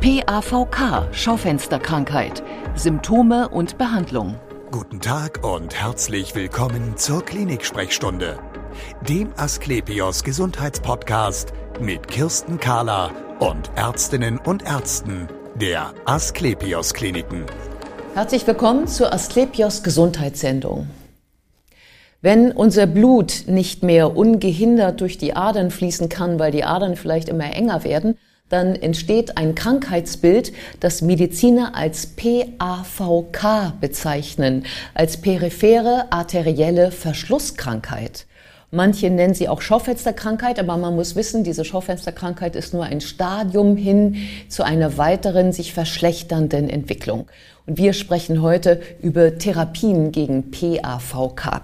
PAVK, Schaufensterkrankheit, Symptome und Behandlung. Guten Tag und herzlich willkommen zur Klinik-Sprechstunde, dem Asklepios Gesundheitspodcast mit Kirsten Kahler und Ärztinnen und Ärzten der Asklepios Kliniken. Herzlich willkommen zur Asklepios Gesundheitssendung. Wenn unser Blut nicht mehr ungehindert durch die Adern fließen kann, weil die Adern vielleicht immer enger werden, dann entsteht ein Krankheitsbild, das Mediziner als PAVK bezeichnen, als periphere arterielle Verschlusskrankheit. Manche nennen sie auch Schaufensterkrankheit, aber man muss wissen, diese Schaufensterkrankheit ist nur ein Stadium hin zu einer weiteren sich verschlechternden Entwicklung. Und wir sprechen heute über Therapien gegen PAVK.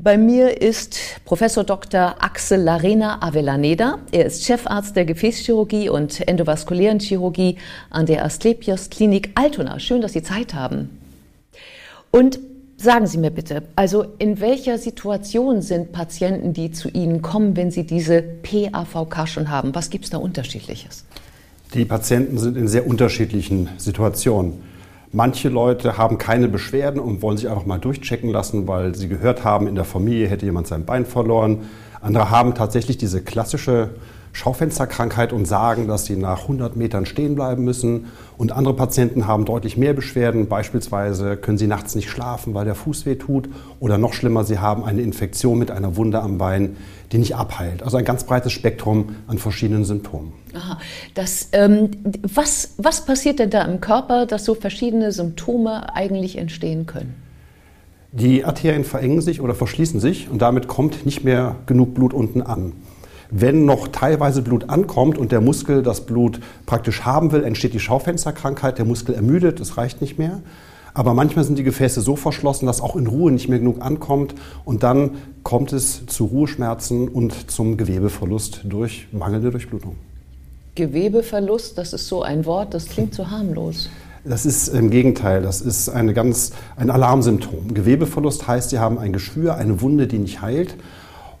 Bei mir ist Professor Dr. Axel Larena Avellaneda. Er ist Chefarzt der Gefäßchirurgie und endovaskulären Chirurgie an der Asklepios Klinik Altona. Schön, dass Sie Zeit haben. Und sagen Sie mir bitte, also in welcher Situation sind Patienten, die zu Ihnen kommen, wenn sie diese PAVK schon haben? Was gibt es da unterschiedliches? Die Patienten sind in sehr unterschiedlichen Situationen. Manche Leute haben keine Beschwerden und wollen sich einfach mal durchchecken lassen, weil sie gehört haben, in der Familie hätte jemand sein Bein verloren. Andere haben tatsächlich diese klassische Schaufensterkrankheit und sagen, dass sie nach 100 Metern stehen bleiben müssen. Und andere Patienten haben deutlich mehr Beschwerden. Beispielsweise können sie nachts nicht schlafen, weil der Fuß weh tut. Oder noch schlimmer, sie haben eine Infektion mit einer Wunde am Bein, die nicht abheilt. Also ein ganz breites Spektrum an verschiedenen Symptomen. Aha. Das, ähm, was, was passiert denn da im Körper, dass so verschiedene Symptome eigentlich entstehen können? Die Arterien verengen sich oder verschließen sich und damit kommt nicht mehr genug Blut unten an. Wenn noch teilweise Blut ankommt und der Muskel das Blut praktisch haben will, entsteht die Schaufensterkrankheit, der Muskel ermüdet, es reicht nicht mehr. Aber manchmal sind die Gefäße so verschlossen, dass auch in Ruhe nicht mehr genug ankommt und dann kommt es zu Ruheschmerzen und zum Gewebeverlust durch mangelnde Durchblutung. Gewebeverlust, das ist so ein Wort, das klingt so harmlos. Das ist im Gegenteil, das ist eine ganz, ein Alarmsymptom. Gewebeverlust heißt, Sie haben ein Geschwür, eine Wunde, die nicht heilt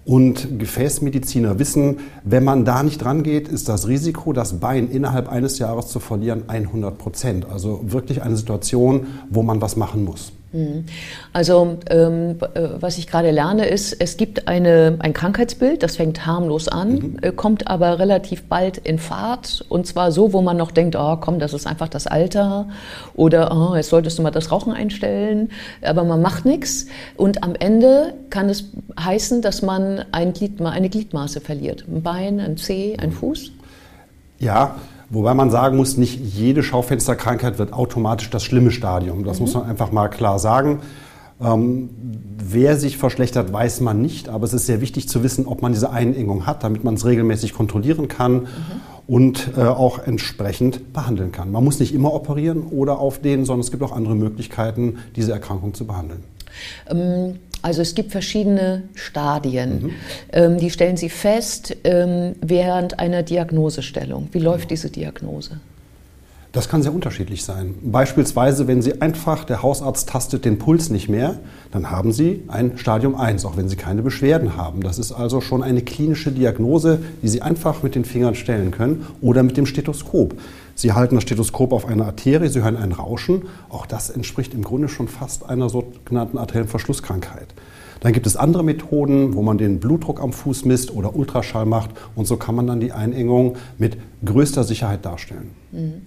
und Gefäßmediziner wissen, wenn man da nicht rangeht, ist das Risiko, das Bein innerhalb eines Jahres zu verlieren, 100 Prozent. Also wirklich eine Situation, wo man was machen muss. Mhm. Also ähm, äh, was ich gerade lerne ist, es gibt eine, ein Krankheitsbild, das fängt harmlos an, mhm. Äh, kommt aber relativ bald in Fahrt und zwar so, wo man noch denkt, oh komm, das ist einfach das Alter oder oh, jetzt solltest du mal das Rauchen einstellen, aber man macht nichts und am Ende kann es heißen, dass man ein Gliedma eine Gliedmaße verliert, ein Bein, ein Zeh, ein Fuß. Ja, Wobei man sagen muss, nicht jede Schaufensterkrankheit wird automatisch das schlimme Stadium. Das mhm. muss man einfach mal klar sagen. Ähm, wer sich verschlechtert, weiß man nicht, aber es ist sehr wichtig zu wissen, ob man diese Einengung hat, damit man es regelmäßig kontrollieren kann mhm. und äh, auch entsprechend behandeln kann. Man muss nicht immer operieren oder aufdehnen, sondern es gibt auch andere Möglichkeiten, diese Erkrankung zu behandeln. Ähm also es gibt verschiedene Stadien. Mhm. Ähm, die stellen Sie fest ähm, während einer Diagnosestellung. Wie läuft diese Diagnose? Das kann sehr unterschiedlich sein. Beispielsweise, wenn Sie einfach, der Hausarzt tastet den Puls nicht mehr, dann haben Sie ein Stadium 1, auch wenn Sie keine Beschwerden haben. Das ist also schon eine klinische Diagnose, die Sie einfach mit den Fingern stellen können oder mit dem Stethoskop. Sie halten das Stethoskop auf eine Arterie, Sie hören ein Rauschen. Auch das entspricht im Grunde schon fast einer sogenannten arteriellen Verschlusskrankheit. Dann gibt es andere Methoden, wo man den Blutdruck am Fuß misst oder Ultraschall macht und so kann man dann die Einengung mit größter Sicherheit darstellen. Mhm.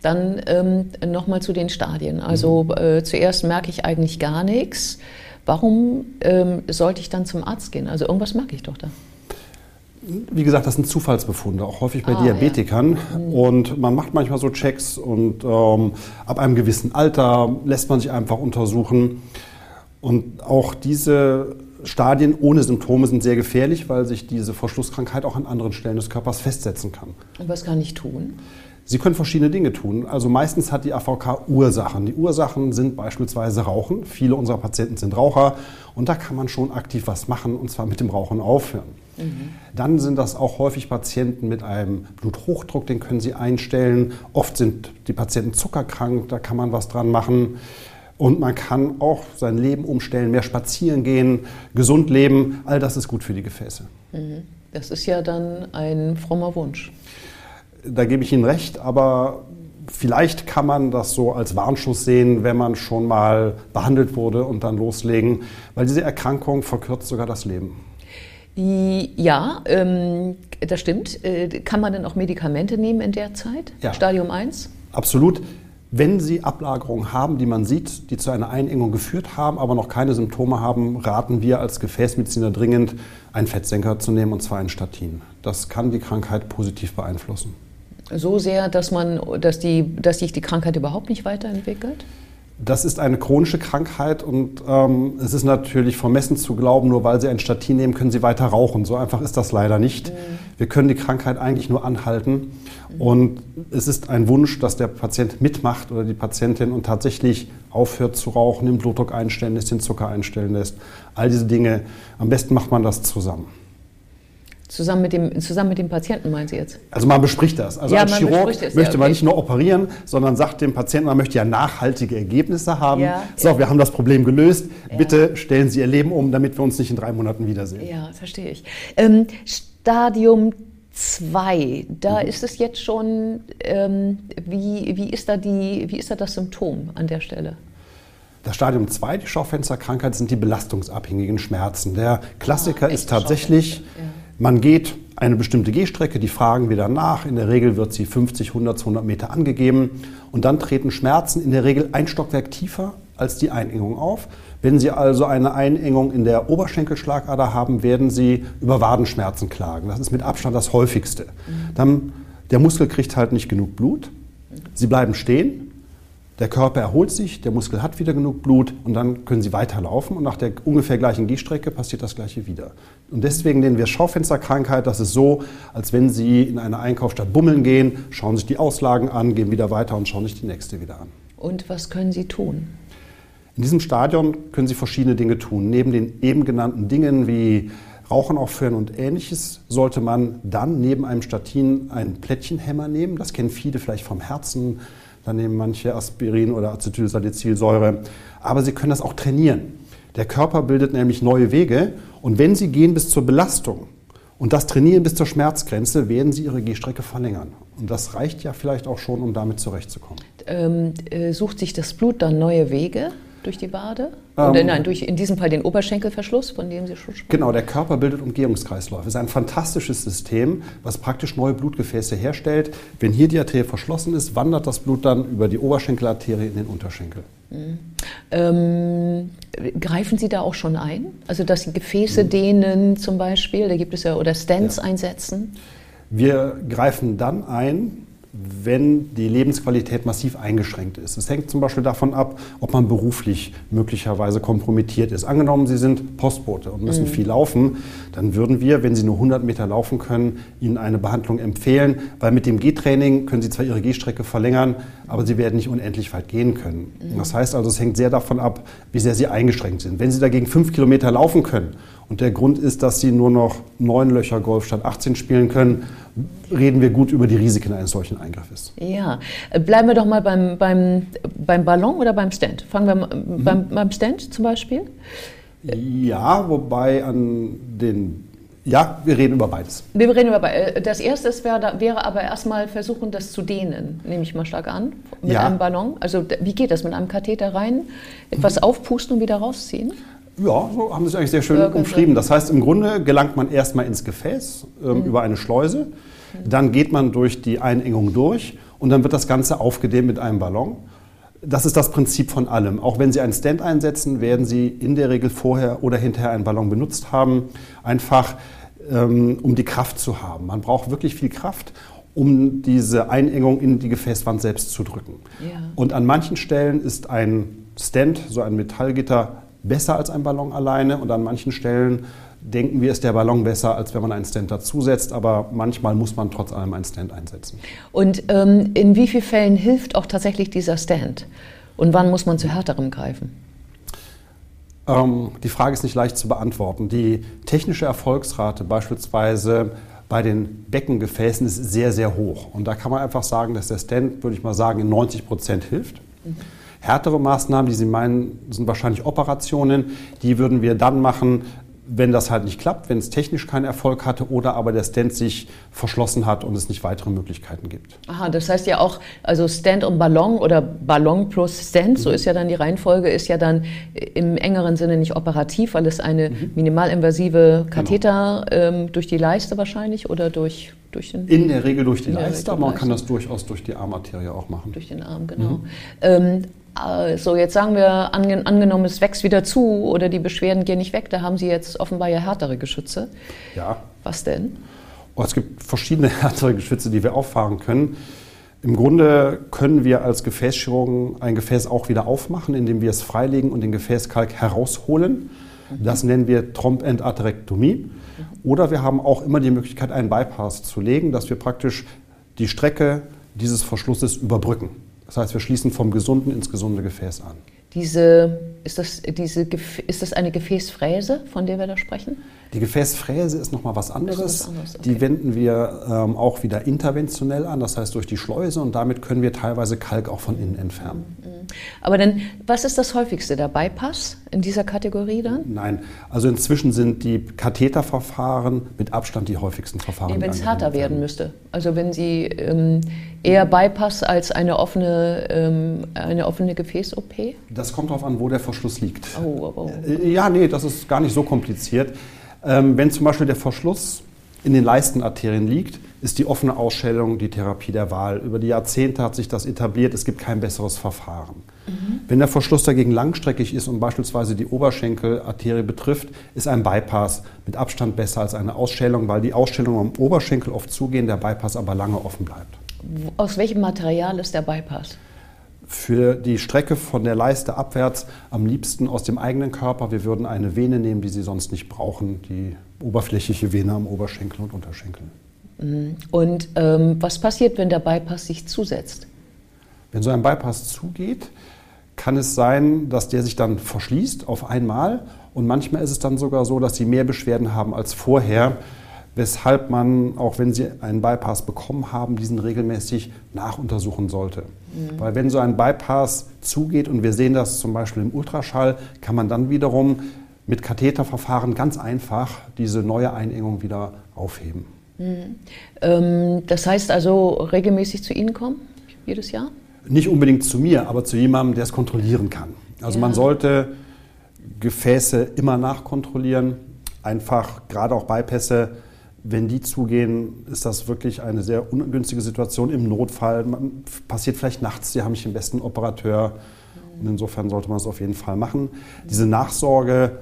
Dann ähm, nochmal zu den Stadien. Also mhm. äh, zuerst merke ich eigentlich gar nichts. Warum ähm, sollte ich dann zum Arzt gehen? Also irgendwas merke ich doch da wie gesagt, das sind Zufallsbefunde, auch häufig bei ah, Diabetikern. Ja. Mhm. Und man macht manchmal so Checks und ähm, ab einem gewissen Alter lässt man sich einfach untersuchen. Und auch diese Stadien ohne Symptome sind sehr gefährlich, weil sich diese Verschlusskrankheit auch an anderen Stellen des Körpers festsetzen kann. Und was kann ich tun? Sie können verschiedene Dinge tun. Also meistens hat die AVK Ursachen. Die Ursachen sind beispielsweise Rauchen. Viele unserer Patienten sind Raucher und da kann man schon aktiv was machen und zwar mit dem Rauchen aufhören. Mhm. Dann sind das auch häufig Patienten mit einem Bluthochdruck, den können Sie einstellen. Oft sind die Patienten zuckerkrank, da kann man was dran machen. Und man kann auch sein Leben umstellen, mehr spazieren gehen, gesund leben. All das ist gut für die Gefäße. Mhm. Das ist ja dann ein frommer Wunsch da gebe ich Ihnen recht, aber Vielleicht kann man das so als Warnschuss sehen, wenn man schon mal behandelt wurde und dann loslegen, weil diese Erkrankung verkürzt sogar das Leben. Ja, ähm, das stimmt. Äh, kann man denn auch Medikamente nehmen in der Zeit? Ja. Stadium 1? Absolut. Wenn Sie Ablagerungen haben, die man sieht, die zu einer Einengung geführt haben, aber noch keine Symptome haben, raten wir als Gefäßmediziner dringend, einen Fettsenker zu nehmen, und zwar ein Statin. Das kann die Krankheit positiv beeinflussen. So sehr, dass, man, dass, die, dass sich die Krankheit überhaupt nicht weiterentwickelt? Das ist eine chronische Krankheit und ähm, es ist natürlich vermessen zu glauben, nur weil Sie ein Statin nehmen, können Sie weiter rauchen. So einfach ist das leider nicht. Mhm. Wir können die Krankheit eigentlich nur anhalten mhm. und es ist ein Wunsch, dass der Patient mitmacht oder die Patientin und tatsächlich aufhört zu rauchen, den Blutdruck einstellen lässt, den Zucker einstellen lässt. All diese Dinge. Am besten macht man das zusammen. Zusammen mit, dem, zusammen mit dem Patienten, meinen Sie jetzt? Also man bespricht das. Also ja, als Chirurg möchte ja, okay. man nicht nur operieren, sondern sagt dem Patienten, man möchte ja nachhaltige Ergebnisse haben. Ja, so, wir haben das Problem gelöst. Bitte stellen Sie Ihr Leben um, damit wir uns nicht in drei Monaten wiedersehen. Ja, verstehe ich. Ähm, Stadium 2, da mhm. ist es jetzt schon, ähm, wie, wie, ist da die, wie ist da das Symptom an der Stelle? Das Stadium 2, die Schaufensterkrankheit, sind die belastungsabhängigen Schmerzen. Der Klassiker ah, ist tatsächlich, ja. Man geht eine bestimmte Gehstrecke, die fragen wir dann nach. In der Regel wird sie 50, 100, 200 Meter angegeben. Und dann treten Schmerzen in der Regel ein Stockwerk tiefer als die Einengung auf. Wenn Sie also eine Einengung in der Oberschenkelschlagader haben, werden Sie über Wadenschmerzen klagen. Das ist mit Abstand das häufigste. Dann, der Muskel kriegt halt nicht genug Blut. Sie bleiben stehen, der Körper erholt sich, der Muskel hat wieder genug Blut und dann können sie weiterlaufen und nach der ungefähr gleichen Gehstrecke passiert das gleiche wieder. Und deswegen nennen wir Schaufensterkrankheit, das ist so, als wenn Sie in eine Einkaufsstadt bummeln gehen, schauen sich die Auslagen an, gehen wieder weiter und schauen sich die nächste wieder an. Und was können Sie tun? In diesem Stadion können Sie verschiedene Dinge tun. Neben den eben genannten Dingen wie Rauchen aufhören und ähnliches sollte man dann neben einem Statin einen Plättchenhemmer nehmen. Das kennen viele vielleicht vom Herzen dann nehmen manche Aspirin oder Acetylsalicylsäure. Aber sie können das auch trainieren. Der Körper bildet nämlich neue Wege und wenn Sie gehen bis zur Belastung und das trainieren bis zur Schmerzgrenze, werden Sie Ihre Gehstrecke verlängern. Und das reicht ja vielleicht auch schon, um damit zurechtzukommen. Ähm, äh, sucht sich das Blut dann neue Wege? durch die Wade? Oder ähm, nein, durch in diesem Fall den Oberschenkelverschluss, von dem Sie schon sprechen? Genau, der Körper bildet Umgehungskreisläufe. Es ist ein fantastisches System, was praktisch neue Blutgefäße herstellt. Wenn hier die Arterie verschlossen ist, wandert das Blut dann über die Oberschenkelarterie in den Unterschenkel. Mhm. Ähm, greifen Sie da auch schon ein? Also, dass Sie Gefäße mhm. dehnen zum Beispiel, da gibt es ja, oder Stents ja. einsetzen? Wir greifen dann ein, wenn die Lebensqualität massiv eingeschränkt ist. Es hängt zum Beispiel davon ab, ob man beruflich möglicherweise kompromittiert ist. Angenommen, Sie sind Postbote und müssen mhm. viel laufen, dann würden wir, wenn Sie nur 100 Meter laufen können, Ihnen eine Behandlung empfehlen, weil mit dem Gehtraining können Sie zwar Ihre Gehstrecke verlängern, aber Sie werden nicht unendlich weit gehen können. Mhm. Das heißt also, es hängt sehr davon ab, wie sehr Sie eingeschränkt sind. Wenn Sie dagegen fünf Kilometer laufen können und der Grund ist, dass Sie nur noch neun Löcher Golf statt 18 spielen können, reden wir gut über die Risiken eines solchen Eingriffes. Ja, bleiben wir doch mal beim, beim, beim Ballon oder beim Stand. Fangen wir mhm. beim, beim Stand zum Beispiel. Ja, wobei an den ja, wir reden über beides. Wir reden über beides. Das erste wäre, wäre aber erstmal versuchen, das zu dehnen, nehme ich mal stark an, mit ja. einem Ballon. Also wie geht das? Mit einem Katheter rein, etwas aufpusten und wieder rausziehen? Ja, so haben Sie es eigentlich sehr schön ja, umschrieben. Das heißt, im Grunde gelangt man erstmal ins Gefäß ähm, mhm. über eine Schleuse, dann geht man durch die Einengung durch und dann wird das Ganze aufgedehnt mit einem Ballon. Das ist das Prinzip von allem. Auch wenn Sie einen Stand einsetzen, werden Sie in der Regel vorher oder hinterher einen Ballon benutzt haben, einfach ähm, um die Kraft zu haben. Man braucht wirklich viel Kraft um diese Einengung in die Gefäßwand selbst zu drücken. Ja. Und an manchen Stellen ist ein Stand, so ein Metallgitter, besser als ein Ballon alleine und an manchen Stellen denken wir, ist der Ballon besser, als wenn man einen Stand dazusetzt, aber manchmal muss man trotz allem einen Stand einsetzen. Und ähm, in wie vielen Fällen hilft auch tatsächlich dieser Stand? Und wann muss man zu härterem greifen? Ähm, die Frage ist nicht leicht zu beantworten. Die technische Erfolgsrate beispielsweise bei den Beckengefäßen ist sehr, sehr hoch. Und da kann man einfach sagen, dass der Stand, würde ich mal sagen, in 90 Prozent hilft. Mhm. Härtere Maßnahmen, die Sie meinen, sind wahrscheinlich Operationen. Die würden wir dann machen, wenn das halt nicht klappt, wenn es technisch keinen Erfolg hatte oder aber der Stand sich verschlossen hat und es nicht weitere Möglichkeiten gibt. Aha, das heißt ja auch, also Stand und Ballon oder Ballon plus Stand, mhm. so ist ja dann die Reihenfolge, ist ja dann im engeren Sinne nicht operativ, weil es eine mhm. minimalinvasive Katheter genau. ähm, durch die Leiste wahrscheinlich oder durch, durch den... In der Regel durch die Leiste, aber man kann das durchaus durch die Armarterie auch machen. Durch den Arm, genau. Mhm. Ähm, also jetzt sagen wir, angenommen, es wächst wieder zu oder die Beschwerden gehen nicht weg, da haben Sie jetzt offenbar ja härtere Geschütze. Ja. Was denn? Oh, es gibt verschiedene härtere Geschütze, die wir auffahren können. Im Grunde können wir als Gefäßchirurgen ein Gefäß auch wieder aufmachen, indem wir es freilegen und den Gefäßkalk herausholen. Das nennen wir Trompendarterektomie. Oder wir haben auch immer die Möglichkeit, einen Bypass zu legen, dass wir praktisch die Strecke dieses Verschlusses überbrücken. Das heißt, wir schließen vom gesunden ins gesunde Gefäß an. Diese, ist, das, diese, ist das eine Gefäßfräse, von der wir da sprechen? Die Gefäßfräse ist nochmal was anderes. Was anderes okay. Die wenden wir ähm, auch wieder interventionell an, das heißt durch die Schleuse und damit können wir teilweise Kalk auch von innen entfernen. Mhm. Aber dann, was ist das häufigste? Der Bypass in dieser Kategorie dann? Nein, also inzwischen sind die Katheterverfahren mit Abstand die häufigsten Verfahren. Nee, wenn es härter werden müsste. Also wenn Sie ähm, eher Bypass als eine offene, ähm, eine offene Gefäß-OP? Das kommt darauf an, wo der Verschluss liegt. Oh, oh, oh. Ja, nee, das ist gar nicht so kompliziert. Ähm, wenn zum Beispiel der Verschluss in den Leistenarterien liegt, ist die offene Ausschäldung die Therapie der Wahl. Über die Jahrzehnte hat sich das etabliert, es gibt kein besseres Verfahren. Mhm. Wenn der Verschluss dagegen langstreckig ist und beispielsweise die Oberschenkelarterie betrifft, ist ein Bypass mit Abstand besser als eine Ausschäldung, weil die Ausschäldung am Oberschenkel oft zugehen, der Bypass aber lange offen bleibt. Aus welchem Material ist der Bypass? für die Strecke von der Leiste abwärts am liebsten aus dem eigenen Körper. Wir würden eine Vene nehmen, die Sie sonst nicht brauchen, die oberflächliche Vene am Oberschenkel und Unterschenkel. Mhm. Und ähm, was passiert, wenn der Bypass sich zusetzt? Wenn so ein Bypass zugeht, kann es sein, dass der sich dann verschließt auf einmal. Und manchmal ist es dann sogar so, dass Sie mehr Beschwerden haben als vorher weshalb man, auch wenn Sie einen Bypass bekommen haben, diesen regelmäßig nachuntersuchen sollte. Mhm. Weil wenn so ein Bypass zugeht und wir sehen das zum Beispiel im Ultraschall, kann man dann wiederum mit Katheterverfahren ganz einfach diese neue Einengung wieder aufheben. Mhm. Ähm, das heißt also regelmäßig zu Ihnen kommen, jedes Jahr? Nicht unbedingt zu mir, aber zu jemandem, der es kontrollieren kann. Also ja. man sollte Gefäße immer nachkontrollieren, einfach gerade auch Bypässe wenn die zugehen, ist das wirklich eine sehr ungünstige Situation im Notfall. Man, passiert vielleicht nachts, Sie haben nicht den besten Operateur. Und insofern sollte man es auf jeden Fall machen. Diese Nachsorge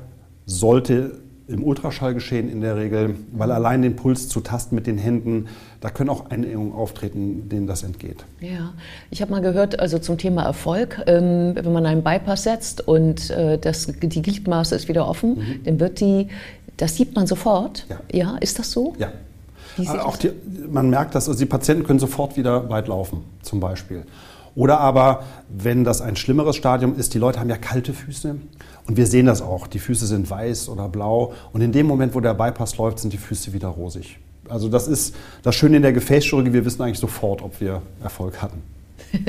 sollte im Ultraschall geschehen in der Regel, weil allein den Puls zu tasten mit den Händen, da können auch Einengungen auftreten, denen das entgeht. Ja, ich habe mal gehört, also zum Thema Erfolg, ähm, wenn man einen Bypass setzt und äh, das, die Gliedmaße ist wieder offen, mhm. dann wird die das sieht man sofort. Ja, ja ist das so? Ja. auch die, man merkt das, also die Patienten können sofort wieder weit laufen, zum Beispiel. Oder aber, wenn das ein schlimmeres Stadium ist, die Leute haben ja kalte Füße und wir sehen das auch. Die Füße sind weiß oder blau und in dem Moment, wo der Bypass läuft, sind die Füße wieder rosig. Also das ist das Schöne in der Gefäßchirurgie, wir wissen eigentlich sofort, ob wir Erfolg hatten.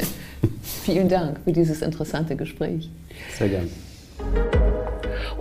Vielen Dank für dieses interessante Gespräch. Sehr gerne.